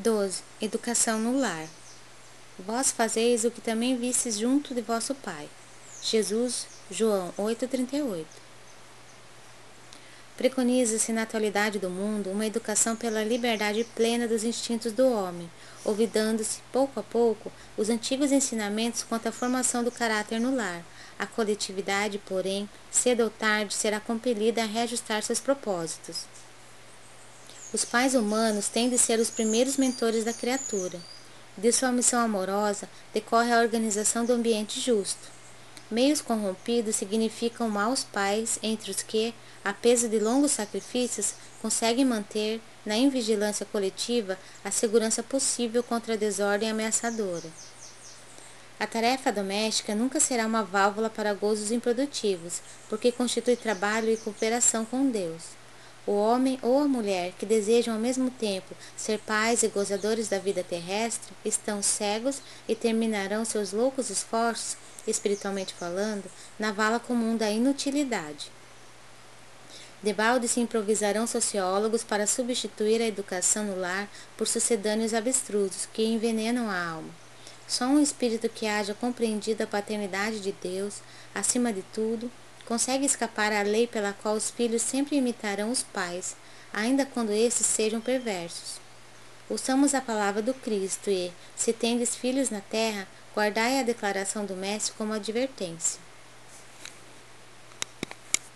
12. Educação no lar. Vós fazeis o que também vistes junto de vosso Pai. Jesus, João 8,38. Preconiza-se na atualidade do mundo uma educação pela liberdade plena dos instintos do homem, olvidando-se, pouco a pouco, os antigos ensinamentos quanto à formação do caráter no lar. A coletividade, porém, cedo ou tarde será compelida a reajustar seus propósitos. Os pais humanos têm de ser os primeiros mentores da criatura. De sua missão amorosa decorre a organização do ambiente justo. Meios corrompidos significam maus pais, entre os que, a peso de longos sacrifícios, conseguem manter, na invigilância coletiva, a segurança possível contra a desordem ameaçadora. A tarefa doméstica nunca será uma válvula para gozos improdutivos, porque constitui trabalho e cooperação com Deus. O homem ou a mulher que desejam ao mesmo tempo ser pais e gozadores da vida terrestre estão cegos e terminarão seus loucos esforços espiritualmente falando, na vala comum da inutilidade. Debalde se improvisarão sociólogos para substituir a educação no lar por sucedâneos abstrusos que envenenam a alma. Só um espírito que haja compreendido a paternidade de Deus, acima de tudo, consegue escapar à lei pela qual os filhos sempre imitarão os pais, ainda quando esses sejam perversos. Ouçamos a palavra do Cristo e, se tendes filhos na terra, guardai a declaração do Mestre como advertência.